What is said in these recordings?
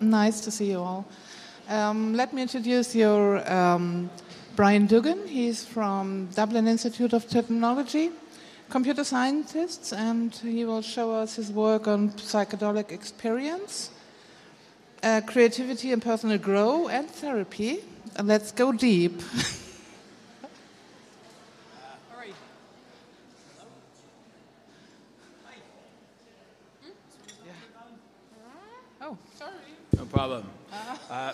nice to see you all. Um, let me introduce your um, Bryan Duggan. He's from Dublin Institute of Technology, computer scientist, and he will show us his work on psychedelic experience, uh, creativity and personal growth, and therapy. Let's go deep. Oh, sorry. No problem. Uh,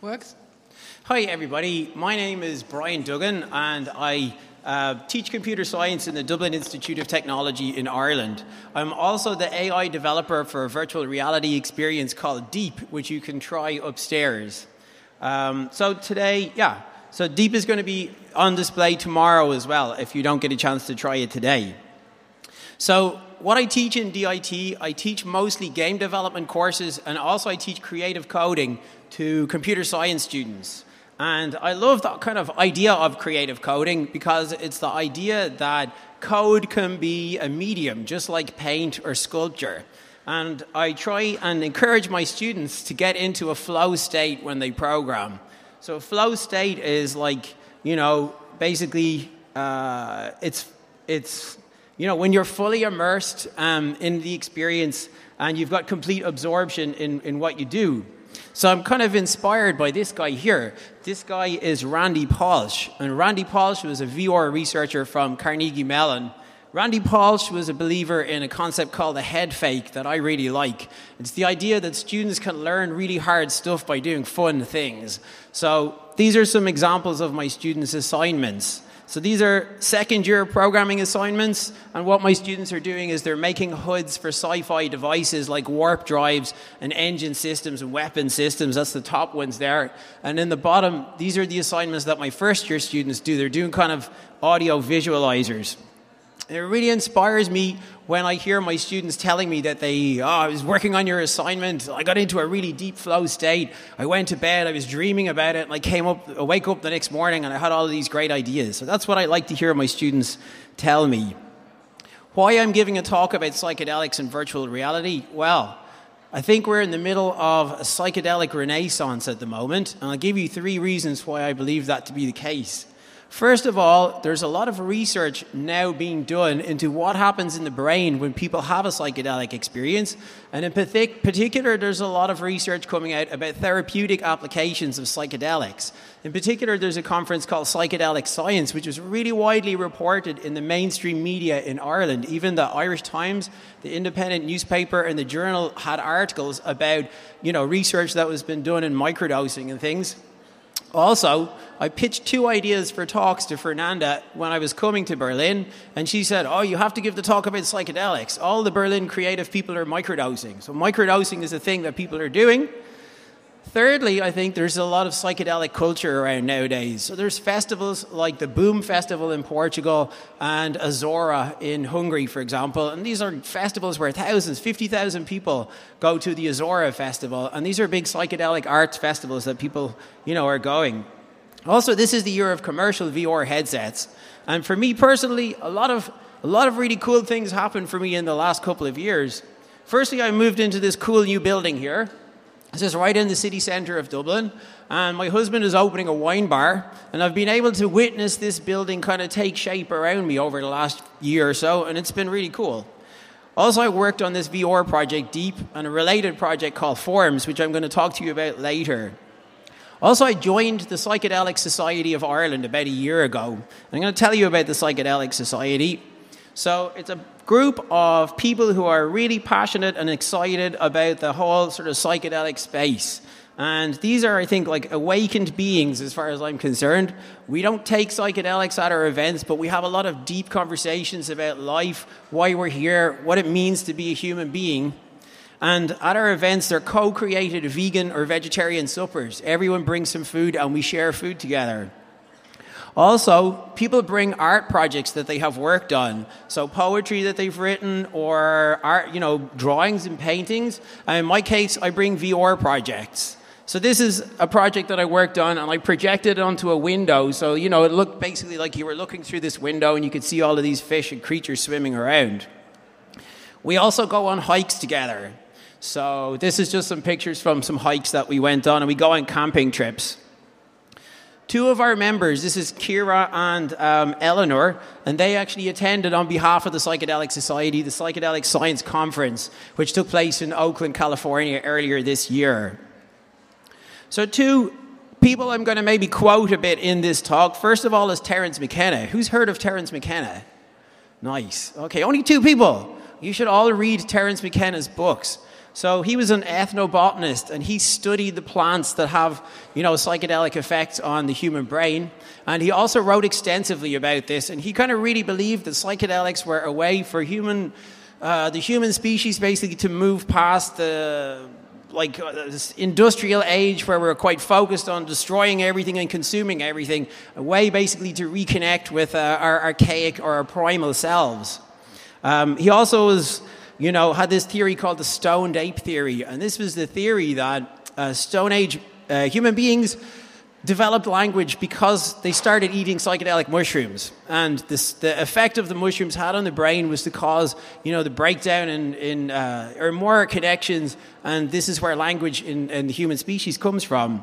Works. Hi, everybody. My name is Bryan Duggan, and I uh, teach computer science in the Dublin Institute of Technology in Ireland. I'm also the AI developer for a virtual reality experience called Deep, which you can try upstairs. Um, so today, yeah, so Deep is going to be on display tomorrow as well if you don't get a chance to try it today. So, what I teach in DIT, I teach mostly game development courses and also I teach creative coding to computer science students. And I love that kind of idea of creative coding because it's the idea that code can be a medium, just like paint or sculpture. And I try and encourage my students to get into a flow state when they program. So, flow state is like, you know, basically, uh, it's, it's you know, when you're fully immersed um, in the experience and you've got complete absorption in, in what you do. So I'm kind of inspired by this guy here. This guy is Randy Pausch. And Randy Pausch was a VR researcher from Carnegie Mellon. Randy Pausch was a believer in a concept called the head fake that I really like. It's the idea that students can learn really hard stuff by doing fun things. So these are some examples of my students' assignments. So these are second year programming assignments, and what my students are doing is they're making HUDs for sci fi devices like warp drives and engine systems and weapon systems. That's the top ones there. And in the bottom, these are the assignments that my first year students do. They're doing kind of audio visualizers. It really inspires me when I hear my students telling me that they, oh, I was working on your assignment, I got into a really deep flow state, I went to bed, I was dreaming about it, and I came up, wake up the next morning and I had all of these great ideas. So that's what I like to hear my students tell me. Why I'm giving a talk about psychedelics and virtual reality? Well, I think we're in the middle of a psychedelic renaissance at the moment, and I'll give you three reasons why I believe that to be the case. First of all, there's a lot of research now being done into what happens in the brain when people have a psychedelic experience. And in particular, there's a lot of research coming out about therapeutic applications of psychedelics. In particular, there's a conference called Psychedelic Science, which was really widely reported in the mainstream media in Ireland. Even the Irish Times, the independent newspaper, and the journal had articles about, you know, research that was been done in microdosing and things. Also, I pitched two ideas for talks to Fernanda when I was coming to Berlin, and she said, Oh, you have to give the talk about psychedelics. All the Berlin creative people are microdosing. So, microdosing is a thing that people are doing. Thirdly, I think there's a lot of psychedelic culture around nowadays. So there's festivals like the Boom Festival in Portugal and Ozora in Hungary, for example. And these are festivals where thousands, 50,000 people go to the Ozora Festival. And these are big psychedelic arts festivals that people, you know, are going. Also, this is the year of commercial VR headsets. And for me personally, a lot of, a lot of really cool things happened for me in the last couple of years. Firstly, I moved into this cool new building here this is right in the city centre of Dublin, and my husband is opening a wine bar, and I've been able to witness this building kind of take shape around me over the last year or so, and it's been really cool. Also, I worked on this VR project Deep and a related project called Forms, which I'm going to talk to you about later. Also, I joined the Psychedelic Society of Ireland about a year ago. I'm going to tell you about the Psychedelic Society. So, it's a group of people who are really passionate and excited about the whole sort of psychedelic space. And these are, I think, like awakened beings as far as I'm concerned. We don't take psychedelics at our events, but we have a lot of deep conversations about life, why we're here, what it means to be a human being. And at our events, they're co created vegan or vegetarian suppers. Everyone brings some food and we share food together. Also, people bring art projects that they have worked on. So poetry that they've written or art, you know, drawings and paintings. And in my case, I bring VR projects. So this is a project that I worked on and I projected it onto a window. So, you know, it looked basically like you were looking through this window and you could see all of these fish and creatures swimming around. We also go on hikes together. So this is just some pictures from some hikes that we went on, and we go on camping trips. Two of our members, this is Kira and um, Eleanor, and they actually attended on behalf of the Psychedelic Society the Psychedelic Science Conference, which took place in Oakland, California earlier this year. So, two people I'm going to maybe quote a bit in this talk. First of all, is Terence McKenna. Who's heard of Terence McKenna? Nice. Okay, only two people. You should all read Terence McKenna's books. So he was an ethnobotanist and he studied the plants that have, you know, psychedelic effects on the human brain. And he also wrote extensively about this. And he kind of really believed that psychedelics were a way for human, uh, the human species basically to move past the like uh, this industrial age where we're quite focused on destroying everything and consuming everything, a way basically to reconnect with uh, our archaic or our primal selves. Um, he also was, you know, had this theory called the stoned ape theory, and this was the theory that uh, Stone Age uh, human beings developed language because they started eating psychedelic mushrooms. And this, the effect of the mushrooms had on the brain was to cause, you know, the breakdown in, in uh, or more connections. And this is where language in, in the human species comes from.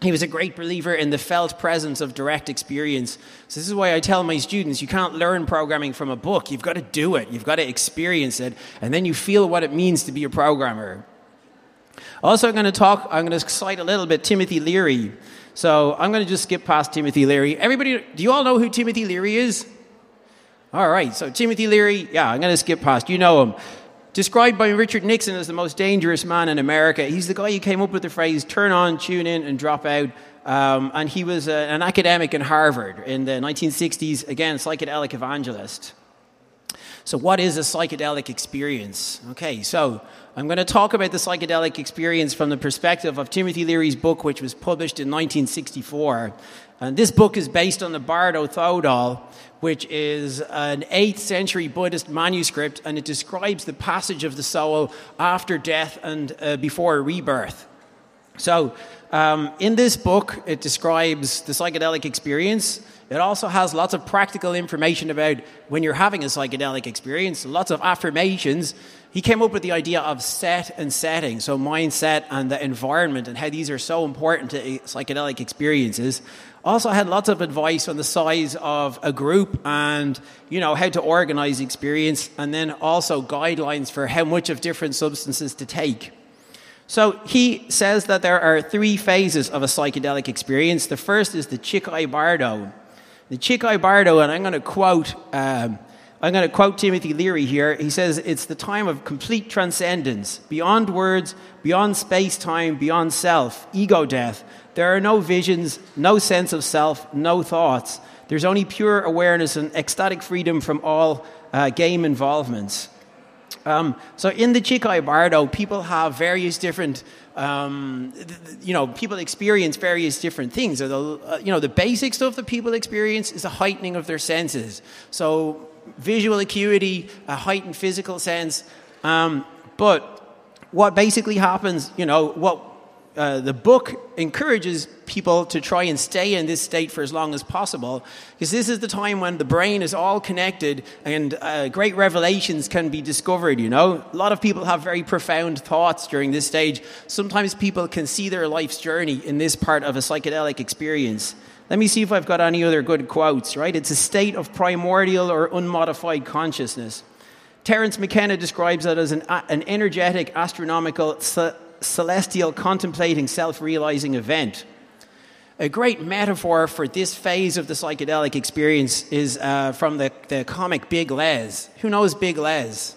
He was a great believer in the felt presence of direct experience. So, this is why I tell my students you can't learn programming from a book. You've got to do it, you've got to experience it, and then you feel what it means to be a programmer. Also, I'm going to talk, I'm going to cite a little bit Timothy Leary. So I'm going to just skip past Timothy Leary. Everybody, do you all know who Timothy Leary is? All right, so Timothy Leary, yeah, I'm going to skip past. You know him. Described by Richard Nixon as the most dangerous man in America. He's the guy who came up with the phrase turn on, tune in, and drop out. Um, and he was a, an academic in Harvard in the 1960s, again, psychedelic evangelist. So, what is a psychedelic experience? Okay, so I'm going to talk about the psychedelic experience from the perspective of Timothy Leary's book, which was published in 1964. And this book is based on the Bardo Thodol, which is an 8th century Buddhist manuscript, and it describes the passage of the soul after death and uh, before rebirth. So, um, in this book, it describes the psychedelic experience it also has lots of practical information about when you're having a psychedelic experience, lots of affirmations. He came up with the idea of set and setting, so mindset and the environment, and how these are so important to psychedelic experiences. Also had lots of advice on the size of a group and you know how to organize experience, and then also guidelines for how much of different substances to take. So he says that there are three phases of a psychedelic experience. The first is the Chikhai Bardo. The Chikhai Bardo, and I'm going to quote. Um, I'm going to quote Timothy Leary here. He says, It's the time of complete transcendence, beyond words, beyond space time, beyond self, ego death. There are no visions, no sense of self, no thoughts. There's only pure awareness and ecstatic freedom from all uh, game involvements. Um, so in the Chikhai Bardo, people have various different um, you know, people experience various different things. the, uh, you know, the basic stuff that people experience is a heightening of their senses. So visual acuity, a heightened physical sense. Um, but what basically happens, you know, what uh, the book encourages people to try and stay in this state for as long as possible because this is the time when the brain is all connected and uh, great revelations can be discovered you know a lot of people have very profound thoughts during this stage sometimes people can see their life's journey in this part of a psychedelic experience let me see if i've got any other good quotes right it's a state of primordial or unmodified consciousness terence mckenna describes it as an, an energetic astronomical celestial contemplating self realizing event. A great metaphor for this phase of the psychedelic experience is uh, from the, the comic Big Lez. Who knows Big Lez?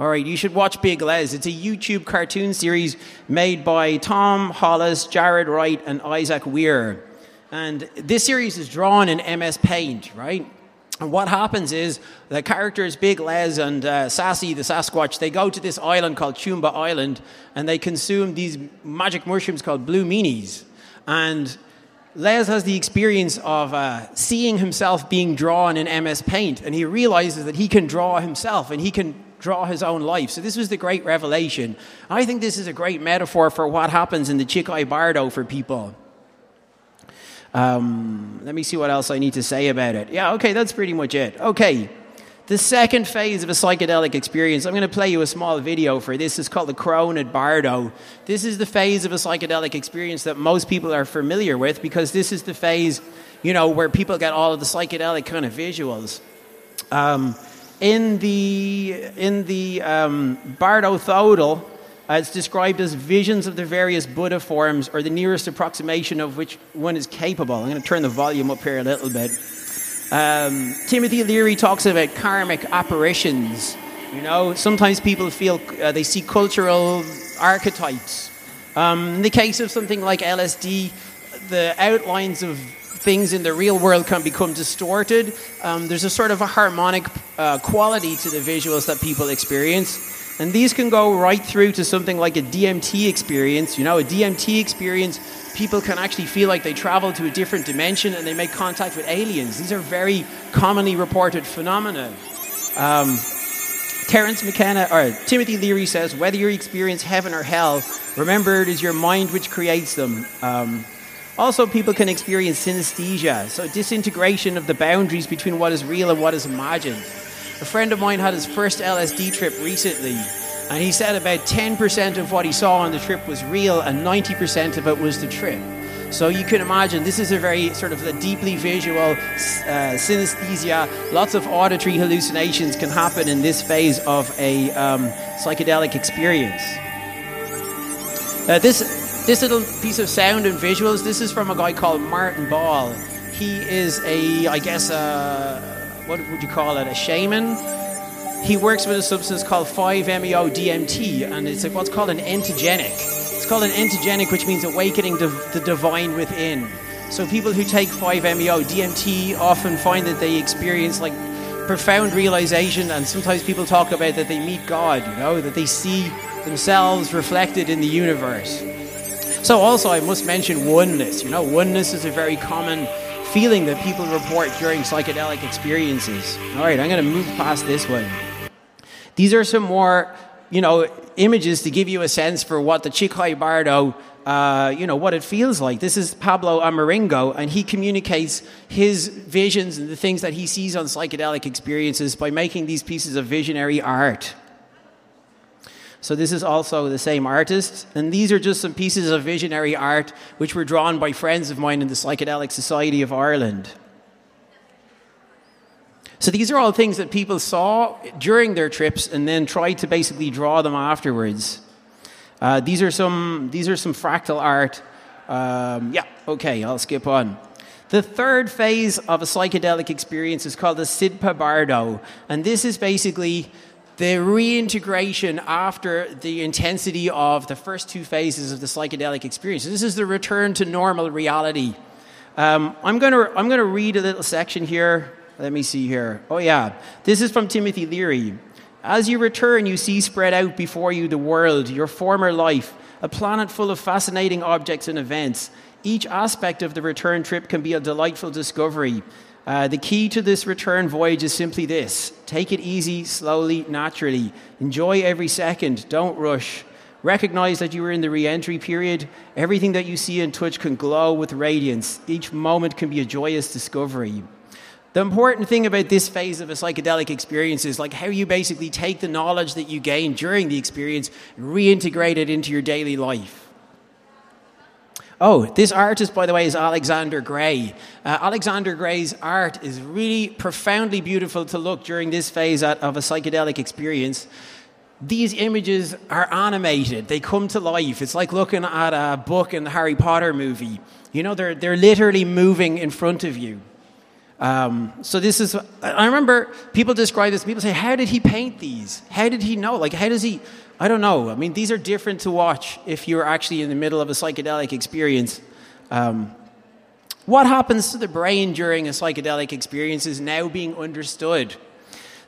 All right, you should watch Big Lez. It's a YouTube cartoon series made by Tom Hollis, Jarrad Wright, and Isaac Weir. And this series is drawn in MS Paint, right? And what happens is the characters Big Lez and uh, Sassy the Sasquatch they go to this island called Choomah Island and they consume these magic mushrooms called blue meanies. And Lez has the experience of uh, seeing himself being drawn in MS Paint, and he realizes that he can draw himself and he can draw his own life. So this was the great revelation. I think this is a great metaphor for what happens in the Chikhai Bardo for people. Um, let me see what else I need to say about it. Yeah, okay, that's pretty much it. Okay. The second phase of a psychedelic experience, I'm going to play you a small video for this. It's called the Chonyid Bardo. This is the phase of a psychedelic experience that most people are familiar with because this is the phase, you know, where people get all of the psychedelic kind of visuals. Um, in the in the um, Bardo Thodol, uh, it's described as visions of the various Buddha forms, or the nearest approximation of which one is capable. I'm going to turn the volume up here a little bit. Um, Timothy Leary talks about karmic apparitions. You know, sometimes people feel uh, they see cultural archetypes. Um, in the case of something like LSD, the outlines of things in the real world can become distorted. Um, there's a sort of a harmonic uh, quality to the visuals that people experience. And these can go right through to something like a DMT experience. You know, a DMT experience people can actually feel like they travel to a different dimension and they make contact with aliens. These are very commonly reported phenomena. Um, Terence McKenna or Timothy Leary says, whether you experience heaven or hell, remember it is your mind which creates them. Um, also, people can experience synesthesia, so disintegration of the boundaries between what is real and what is imagined. A friend of mine had his first LSD trip recently, and he said about 10% of what he saw on the trip was real and 90% of it was the trip. So you can imagine this is a very sort of a deeply visual uh, synesthesia. Lots of auditory hallucinations can happen in this phase of a um, psychedelic experience. Uh, this this little piece of sound and visuals. This is from a guy called Martin Ball. He is a, I guess, a, what would you call it, a shaman he works with a substance called 5-MeO DMT, and it's what's called an entheogenic. It's called an entheogenic, which means awakening the divine within. So people who take 5-MeO DMT often find that they experience like profound realization, and sometimes people talk about that they meet God, you know, that they see themselves reflected in the universe. So also I must mention oneness. You know, oneness is a very common feeling that people report during psychedelic experiences. All right, I'm going to move past this one. These are some more, you know, images to give you a sense for what the Chikhai Bardo, uh, you know, what it feels like. This is Pablo Amaringo, and he communicates his visions and the things that he sees on psychedelic experiences by making these pieces of visionary art. So this is also the same artist, and these are just some pieces of visionary art which were drawn by friends of mine in the Psychedelic Society of Ireland. So these are all things that people saw during their trips and then tried to basically draw them afterwards. Uh, these are some these are some fractal art. Um, yeah, okay, I'll skip on. The third phase of a psychedelic experience is called the Sidpa Bardo, and this is basically the reintegration after the intensity of the first two phases of the psychedelic experience. This is the return to normal reality. Um, I'm going to I'm going to read a little section here let me see here. Oh, yeah. This is from Timothy Leary. As you return, you see spread out before you the world, your former life, a planet full of fascinating objects and events. Each aspect of the return trip can be a delightful discovery. Uh, the key to this return voyage is simply this take it easy, slowly, naturally. Enjoy every second, don't rush. Recognize that you are in the re entry period. Everything that you see and touch can glow with radiance. Each moment can be a joyous discovery. The important thing about this phase of a psychedelic experience is like how you basically take the knowledge that you gain during the experience and reintegrate it into your daily life. Oh, this artist, by the way, is Alexander Grey. Uh, Alexander Grey's art is really profoundly beautiful to look during this phase of a psychedelic experience. These images are animated, they come to life. It's like looking at a book in the Harry Potter movie. You know, they're, they're literally moving in front of you. Um, so this is, I remember people describe this, people say, how did he paint these? How did he know? Like, how does he, I don't know. I mean, these are different to watch if you're actually in the middle of a psychedelic experience. Um, what happens to the brain during a psychedelic experience is now being understood.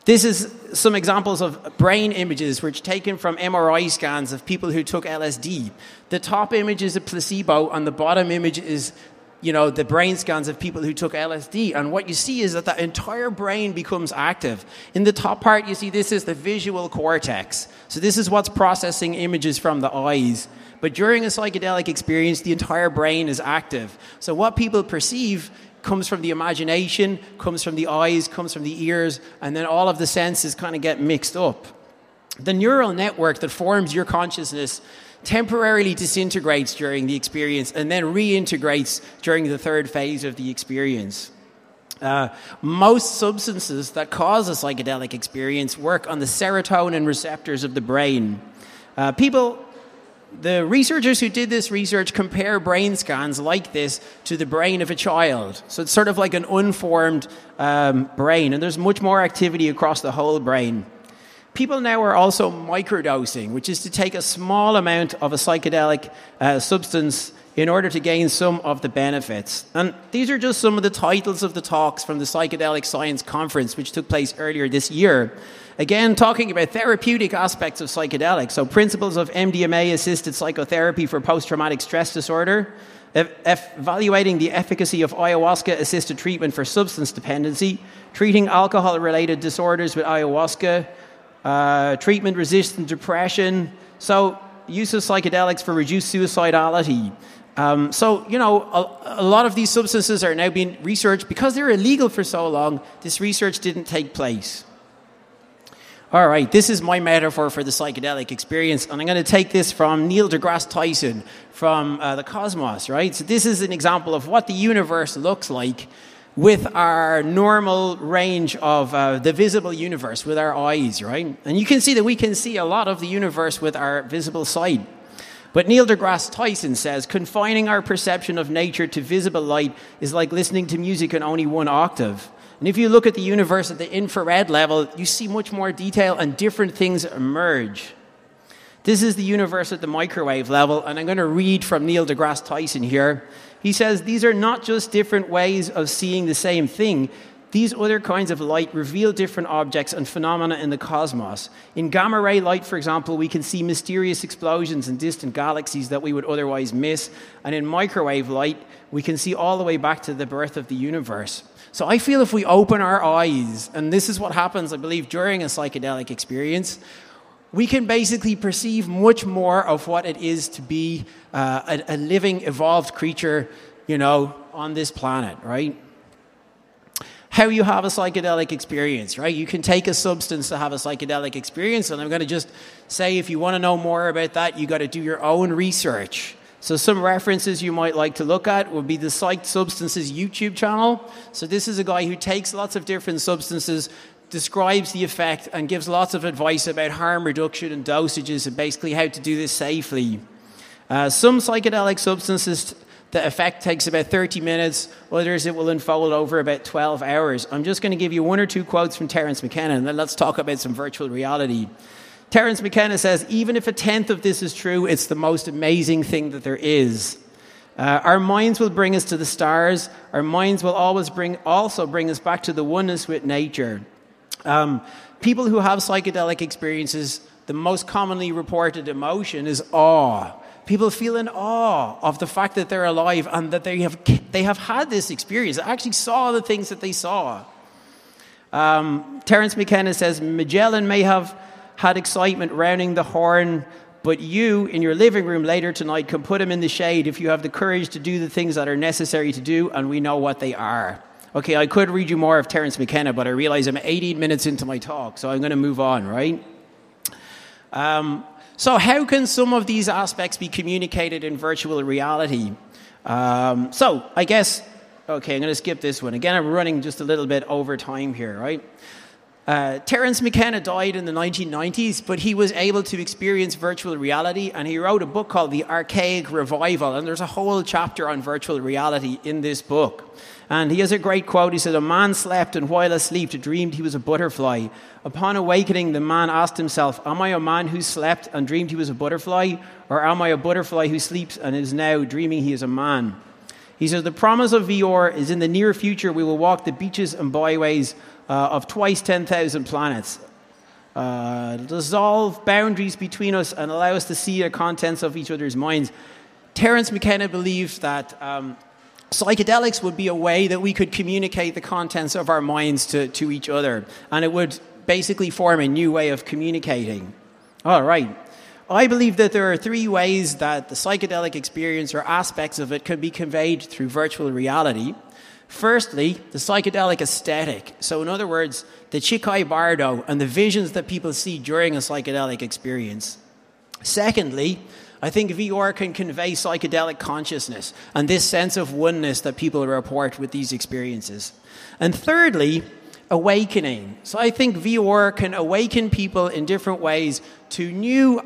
This is some examples of brain images which taken from MRI scans of people who took LSD. The top image is a placebo, and the bottom image is you know, the brain scans of people who took LSD. And what you see is that the entire brain becomes active. In the top part, you see this is the visual cortex. So this is what's processing images from the eyes. But during a psychedelic experience, the entire brain is active. So what people perceive comes from the imagination, comes from the eyes, comes from the ears, and then all of the senses kind of get mixed up. The neural network that forms your consciousness temporarily disintegrates during the experience and then reintegrates during the third phase of the experience. Uh, most substances that cause a psychedelic experience work on the serotonin receptors of the brain. Uh, people the researchers who did this research compare brain scans like this to the brain of a child. So it's sort of like an unformed um, brain, and there's much more activity across the whole brain. People now are also microdosing, which is to take a small amount of a psychedelic uh, substance in order to gain some of the benefits. And these are just some of the titles of the talks from the Psychedelic Science Conference, which took place earlier this year. Again, talking about therapeutic aspects of psychedelics, so principles of MDMA assisted psychotherapy for post traumatic stress disorder, evaluating the efficacy of ayahuasca assisted treatment for substance dependency, treating alcohol related disorders with ayahuasca, uh, treatment resistant depression, so use of psychedelics for reduced suicidality. Um, so, you know, a, a, lot of these substances are now being researched because they're illegal for so long, this research didn't take place. All right, this is my metaphor for the psychedelic experience, and I'm going to take this from Neil deGrasse Tyson from uh, the cosmos, right? So, this is an example of what the universe looks like with our normal range of uh, the visible universe with our eyes, right? And you can see that we can see a lot of the universe with our visible sight. But Neil deGrasse Tyson says confining our perception of nature to visible light is like listening to music in only one octave. And if you look at the universe at the infrared level, you see much more detail and different things emerge. This is the universe at the microwave level, and I'm going to read from Neil deGrasse Tyson here. He says these are not just different ways of seeing the same thing. These other kinds of light reveal different objects and phenomena in the cosmos. In gamma ray light, for example, we can see mysterious explosions in distant galaxies that we would otherwise miss. And in microwave light, we can see all the way back to the birth of the universe. So I feel if we open our eyes, and this is what happens, I believe, during a psychedelic experience, we can basically perceive much more of what it is to be uh, a, a living, evolved creature, you know, on this planet, right? how you have a psychedelic experience, right? You can take a substance to have a psychedelic experience, and I'm going to just say if you want to know more about that, you got to do your own research. So, some references you might like to look at would be the Psyched Substances YouTube channel. So, this is a guy who takes lots of different substances, describes the effect, and gives lots of advice about harm reduction and dosages and basically how to do this safely. Uh, some psychedelic substances, the effect takes about 30 minutes, others it will unfold over about 12 hours. I'm just going to give you one or two quotes from Terence McKenna, and then let's talk about some virtual reality. Terence McKenna says, even if a tenth of this is true, it's the most amazing thing that there is. Uh, our minds will bring us to the stars. Our minds will always bring, also bring us back to the oneness with nature. Um, people who have psychedelic experiences, the most commonly reported emotion is awe. People feel in awe of the fact that they're alive and that they have, they have had this experience. They actually saw the things that they saw. Um, Terence McKenna says Magellan may have had excitement rounding the horn, but you, in your living room later tonight, can put him in the shade if you have the courage to do the things that are necessary to do, and we know what they are. Okay, I could read you more of Terence McKenna, but I realize I'm 18 minutes into my talk, so I'm going to move on, right? Um, so, how can some of these aspects be communicated in virtual reality? Um, so, I guess, okay, I'm going to skip this one. Again, I'm running just a little bit over time here, right? Uh, Terence McKenna died in the 1990s, but he was able to experience virtual reality, and he wrote a book called The Archaic Revival. And there's a whole chapter on virtual reality in this book. And he has a great quote. He said, A man slept, and while asleep, dreamed he was a butterfly. Upon awakening, the man asked himself, Am I a man who slept and dreamed he was a butterfly? Or am I a butterfly who sleeps and is now dreaming he is a man? He says, The promise of VR is in the near future we will walk the beaches and byways uh, of twice 10,000 planets. Uh, dissolve boundaries between us and allow us to see the contents of each other's minds. Terence McKenna believed that um, psychedelics would be a way that we could communicate the contents of our minds to, to each other, and it would basically form a new way of communicating. All right. I believe that there are three ways that the psychedelic experience or aspects of it can be conveyed through virtual reality. Firstly, the psychedelic aesthetic. So, in other words, the Chikhai Bardo and the visions that people see during a psychedelic experience. Secondly, I think VR can convey psychedelic consciousness and this sense of oneness that people report with these experiences. And thirdly, awakening. So I think VR can awaken people in different ways to new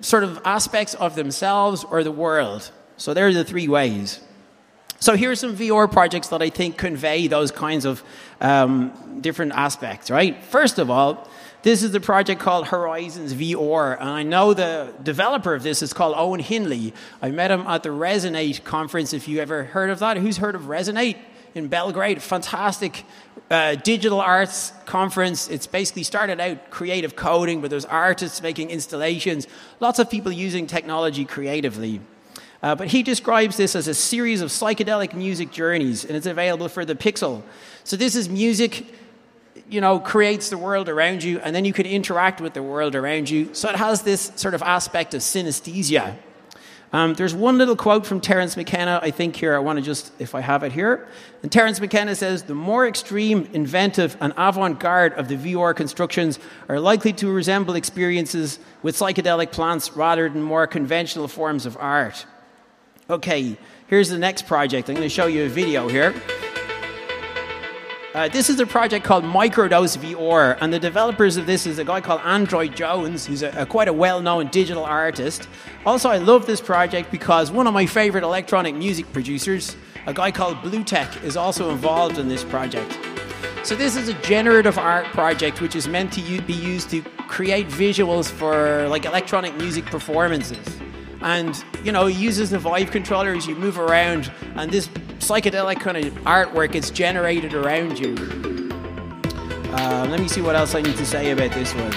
sort of aspects of themselves or the world. So there are the three ways. So here are some VR projects that I think convey those kinds of um, different aspects, right? First of all, this is the project called Horizons VR, and I know the developer of this is called Owen Hindley. I met him at the Resonate conference, if you ever heard of that. Who's heard of Resonate in Belgrade? Fantastic uh, digital arts conference. It's basically started out creative coding, but there's artists making installations, lots of people using technology creatively. Uh, but he describes this as a series of psychedelic music journeys, and it's available for the Pixel. So this is music, you know, creates the world around you, and then you can interact with the world around you. So it has this sort of aspect of synesthesia. Um, there's one little quote from Terence McKenna, I think, here. I want to just, if I have it here. And Terence McKenna says the more extreme, inventive, and avant garde of the VR constructions are likely to resemble experiences with psychedelic plants rather than more conventional forms of art. Okay, here's the next project. I'm going to show you a video here. Uh, this is a project called Microdose VR, and the developers of this is a guy called Android Jones, who's a, a quite a well-known digital artist. Also, I love this project because one of my favorite electronic music producers, a guy called Bluetech, is also involved in this project. So this is a generative art project which is meant to be used to create visuals for like electronic music performances and you know he uses the Vive controller as you move around, and this psychedelic kind of artwork is generated around you. Uh, let me see what else I need to say about this one.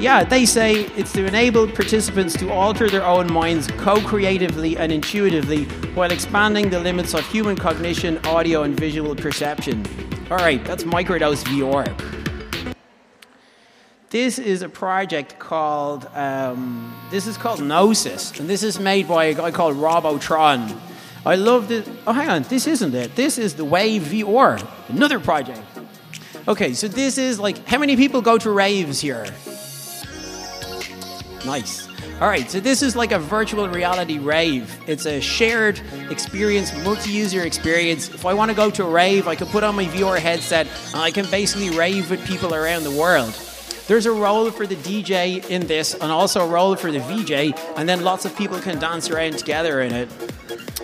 Yeah, they say it's to enable participants to alter their own minds co creatively and intuitively while expanding the limits of human cognition, audio, and visual perception. All right, that's Microdose VR. This is a project called um, this is called Gnosis, and this is made by a guy called Robotron. I love this. Oh, hang on, this isn't it. This is the Wave VR, another project. Okay, so this is like how many people go to raves here? Nice. All right, so this is like a virtual reality rave. It's a shared experience, multi user experience. If I want to go to a rave, I can put on my VR headset and I can basically rave with people around the world. There's a role for the DJ in this, and also a role for the VJ, and then lots of people can dance around together in it.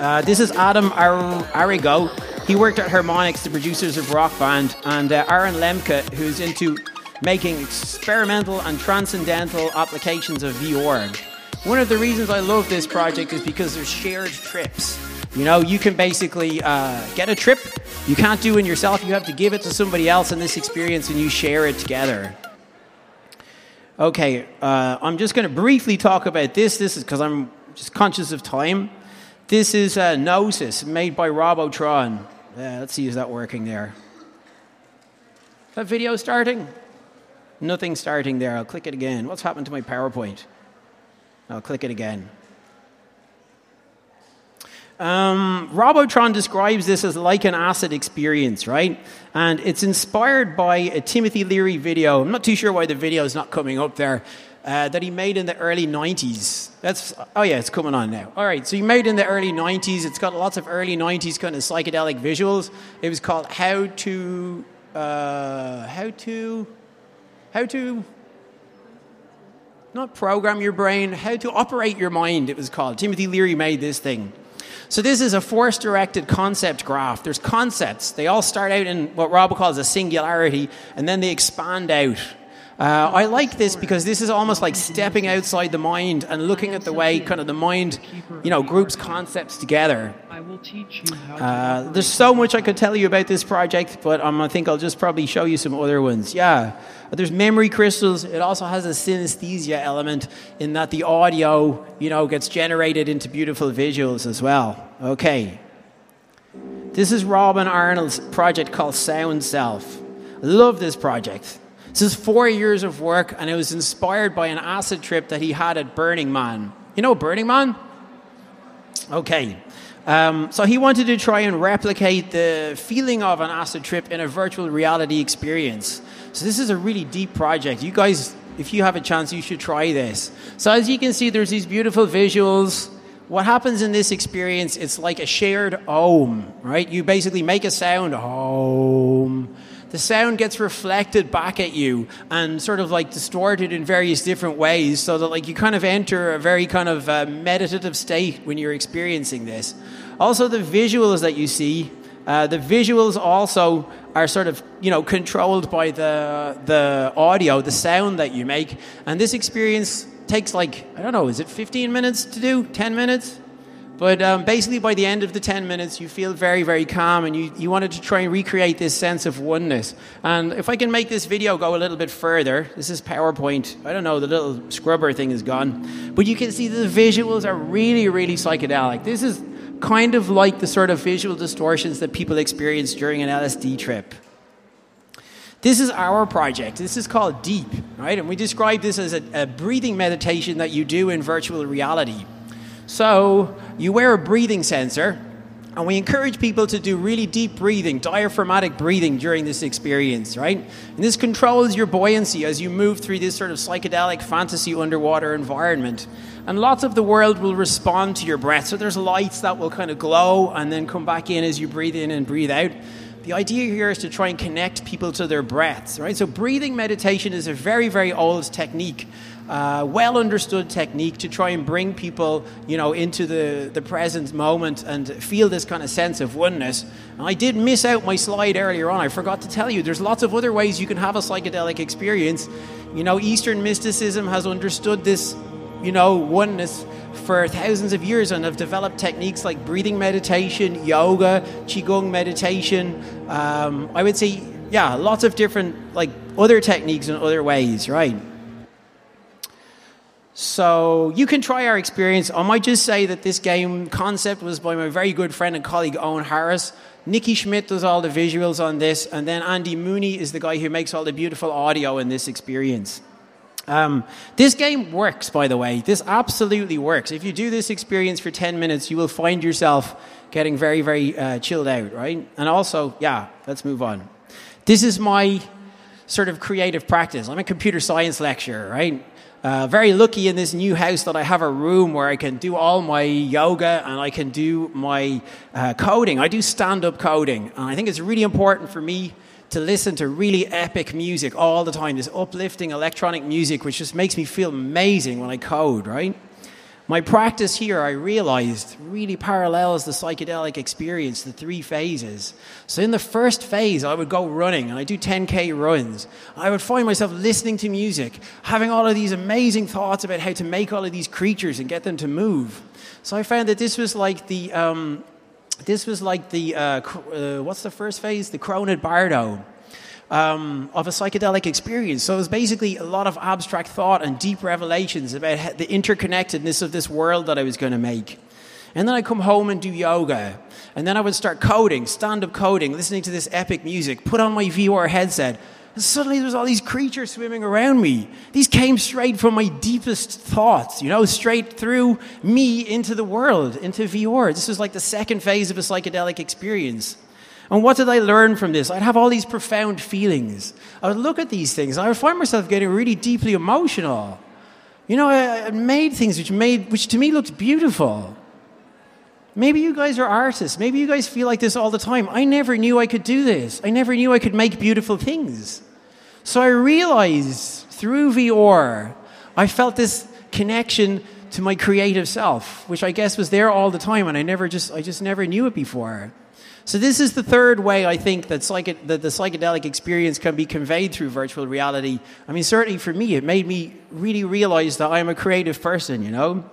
Uh, this is Adam Ar- Arrigo. He worked at Harmonix, the producers of Rock Band, and uh, Aaron Lemke, who's into making experimental and transcendental applications of VR. One of the reasons I love this project is because there's shared trips. You know, you can basically uh, get a trip you can't do in yourself. You have to give it to somebody else in this experience and you share it together. Okay, uh, I'm just going to briefly talk about this. This is because I'm just conscious of time. This is uh, Gnosis, made by Robotron. Uh, let's see, is that working there? Is that video starting? Nothing starting there. I'll click it again. What's happened to my PowerPoint? I'll click it again. Um, Robotron describes this as like an acid experience, right? And it's inspired by a Timothy Leary video. I'm not too sure why the video is not coming up there. Uh, that he made in the early 90s. That's oh yeah, it's coming on now. All right, so he made in the early 90s. It's got lots of early 90s kind of psychedelic visuals. It was called How to uh, How to How to not program your brain, how to operate your mind. It was called. Timothy Leary made this thing. So this is a force-directed concept graph. There's concepts. They all start out in what Rob calls a singularity, and then they expand out. Uh, I like this because this is almost like stepping outside the mind and looking at the way kind of the mind, you know, groups concepts together. Uh, there's so much I could tell you about this project, but um, I think I'll just probably show you some other ones. Yeah. There's memory crystals. It also has a synesthesia element in that the audio, you know, gets generated into beautiful visuals as well. Okay. This is Robin Arnott's project called SoundSelf. I love this project. This is four years of work, and it was inspired by an acid trip that he had at Burning Man. You know Burning Man? Okay. Um, so he wanted to try and replicate the feeling of an acid trip in a virtual reality experience. So this is a really deep project. You guys, if you have a chance, you should try this. So as you can see, there's these beautiful visuals. What happens in this experience? It's like a shared om, right? You basically make a sound, om the sound gets reflected back at you and sort of like distorted in various different ways so that like you kind of enter a very kind of uh, meditative state when you're experiencing this. Also the visuals that you see uh, the visuals also are sort of you know controlled by the the audio the sound that you make. And this experience takes like i don't know is it 15 minutes to do? 10 minutes but um, basically, by the end of the 10 minutes, you feel very, very calm and you, you wanted to try and recreate this sense of oneness. And if I can make this video go a little bit further, this is PowerPoint. I don't know, the little scrubber thing is gone. But you can see the visuals are really, really psychedelic. This is kind of like the sort of visual distortions that people experience during an LSD trip. This is our project. This is called Deep, right? And we describe this as a, a breathing meditation that you do in virtual reality. So you wear a breathing sensor, and we encourage people to do really deep breathing, diaphragmatic breathing during this experience, right? And this controls your buoyancy as you move through this sort of psychedelic fantasy underwater environment. And lots of the world will respond to your breath. So there's lights that will kind of glow and then come back in as you breathe in and breathe out. The idea here is to try and connect people to their breaths, right? So breathing meditation is a very, very old technique uh, well understood technique to try and bring people, you know, into the, the present moment and feel this kind of sense of oneness. And I did miss out my slide earlier on. I forgot to tell you there's lots of other ways you can have a psychedelic experience. You know, Eastern mysticism has understood this, you know, oneness for thousands of years and have developed techniques like breathing meditation, yoga, qigong meditation. Um, I would say, yeah, lots of different like other techniques and other ways, right? So you can try our experience. I might just say that this game concept was by my very good friend and colleague Owen Harris. Niki Smit does all the visuals on this, and then Andy Mooney is the guy who makes all the beautiful audio in this experience. Um, this game works, by the way. This absolutely works. If you do this experience for 10 minutes, you will find yourself getting very, very uh, chilled out, right? And also, yeah, let's move on. This is my sort of creative practice. I'm a computer science lecturer, right? Uh, very lucky in this new house that I have a room where I can do all my yoga and I can do my uh, coding. I do stand up coding. And I think it's really important for me to listen to really epic music all the time, this uplifting electronic music, which just makes me feel amazing when I code, right? My practice here, I realized, really parallels the psychedelic experience, the three phases. So, in the first phase, I would go running and I do 10K runs. I would find myself listening to music, having all of these amazing thoughts about how to make all of these creatures and get them to move. So, I found that this was like the, um, this was like the, uh, uh, what's the first phase? The Chonyid Bardo um, of a psychedelic experience. So it was basically a lot of abstract thought and deep revelations about the interconnectedness of this world that I was going to make. And then I'd come home and do yoga. And then I would start coding, stand up coding, listening to this epic music, put on my VR headset. And suddenly there's all these creatures swimming around me. These came straight from my deepest thoughts, you know, straight through me into the world, into VR. This was like the second phase of a psychedelic experience. And what did I learn from this? I'd have all these profound feelings. I would look at these things, and I would find myself getting really deeply emotional. You know, I, I made things which made, which to me looked beautiful. Maybe you guys are artists. Maybe you guys feel like this all the time. I never knew I could do this. I never knew I could make beautiful things. So I realized through VR, I felt this connection to my creative self, which I guess was there all the time, and I never just, I just never knew it before. So this is the third way I think that, psych- that the psychedelic experience can be conveyed through virtual reality. I mean, certainly for me, it made me really realize that I'm a creative person, you know?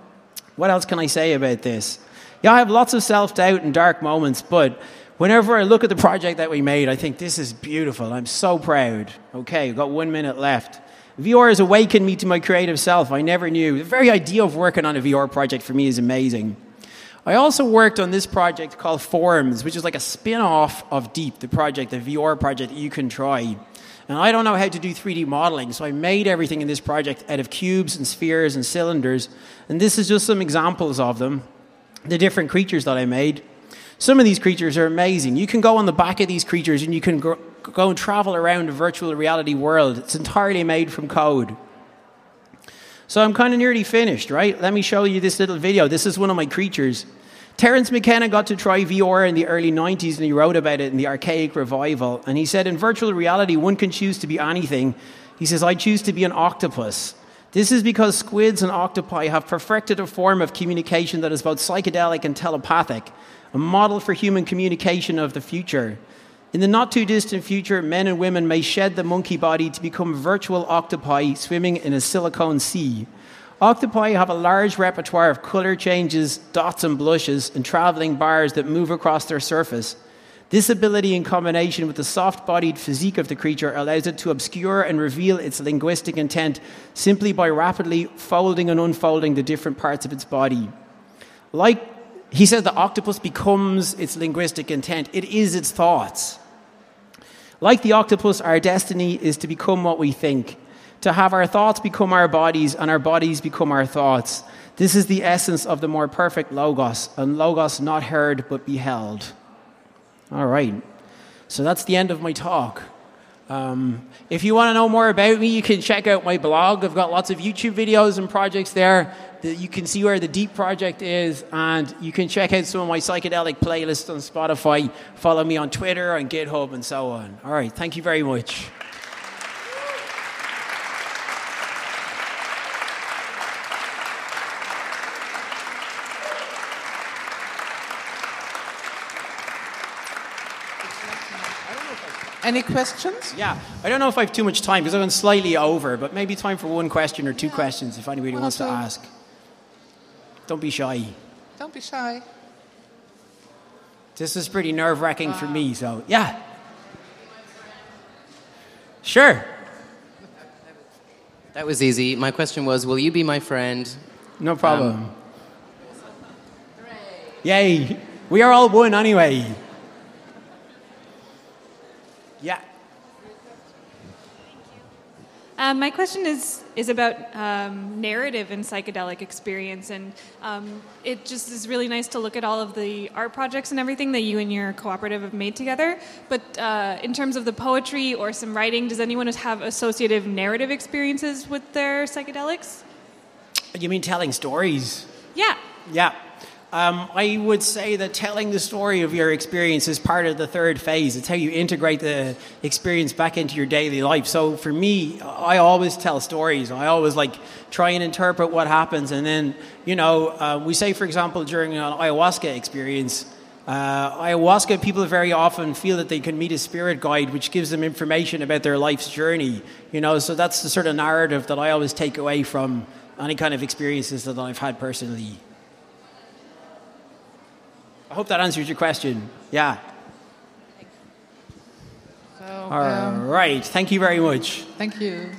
What else can I say about this? Yeah, I have lots of self doubt and dark moments, but whenever I look at the project that we made, I think this is beautiful. I'm so proud. Okay, we've got one minute left. VR has awakened me to my creative self. I never knew. The very idea of working on a VR project for me is amazing. I also worked on this project called Forms, which is like a spin off of Deep, the project, the VR project that you can try. And I don't know how to do 3D modeling, so I made everything in this project out of cubes and spheres and cylinders. And this is just some examples of them. the different creatures that I made. Some of these creatures are amazing. You can go on the back of these creatures and you can go, go and travel around a virtual reality world. It's entirely made from code. So I'm kind of nearly finished, right? Let me show you this little video. This is one of my creatures. Terence McKenna got to try VR in the early 90s and he wrote about it in the Archaic Revival. And he said, In virtual reality, one can choose to be anything. He says, I choose to be an octopus. This is because squids and octopi have perfected a form of communication that is both psychedelic and telepathic, a model for human communication of the future. In the not too distant future, men and women may shed the monkey body to become virtual octopi swimming in a silicone sea. Octopi have a large repertoire of color changes, dots, and blushes, and traveling bars that move across their surface. This ability, in combination with the soft bodied physique of the creature, allows it to obscure and reveal its linguistic intent simply by rapidly folding and unfolding the different parts of its body. Like he says, the octopus becomes its linguistic intent, it is its thoughts. Like the octopus, our destiny is to become what we think to have our thoughts become our bodies and our bodies become our thoughts. This is the essence of the more perfect Logos, and Logos not heard but beheld. All right. So that's the end of my talk. Um, if you want to know more about me, you can check out my blog. I've got lots of YouTube videos and projects there. You can see where the Deep Project is, and you can check out some of my psychedelic playlists on Spotify. Follow me on Twitter and GitHub and so on. All right. Thank you very much. Any questions? Yeah, I don't know if I have too much time because I've been slightly over, but maybe time for one question or two questions if anybody or wants to ask. Don't be shy. Don't be shy. This is pretty nerve wracking for me, so yeah. Sure. That was easy. My question was Will you be my friend? No problem. Um, Yay. We are all one anyway. Yeah. Um, my question is is about um, narrative and psychedelic experience, and um, it just is really nice to look at all of the art projects and everything that you and your cooperative have made together. But uh, in terms of the poetry or some writing, does anyone have associative narrative experiences with their psychedelics? You mean telling stories? Yeah. Yeah. Um, I would say that telling the story of your experience is part of the third phase. It's how you integrate the experience back into your daily life. So for me, I always tell stories. I always like try and interpret what happens. And then, you know, uh, we say, for example, during an ayahuasca experience, uh, ayahuasca people very often feel that they can meet a spirit guide, which gives them information about their life's journey. You know, so that's the sort of narrative that I always take away from any kind of experiences that I've had personally. I hope that answers your question. Yeah. So, All um, right. Thank you very much. thank you.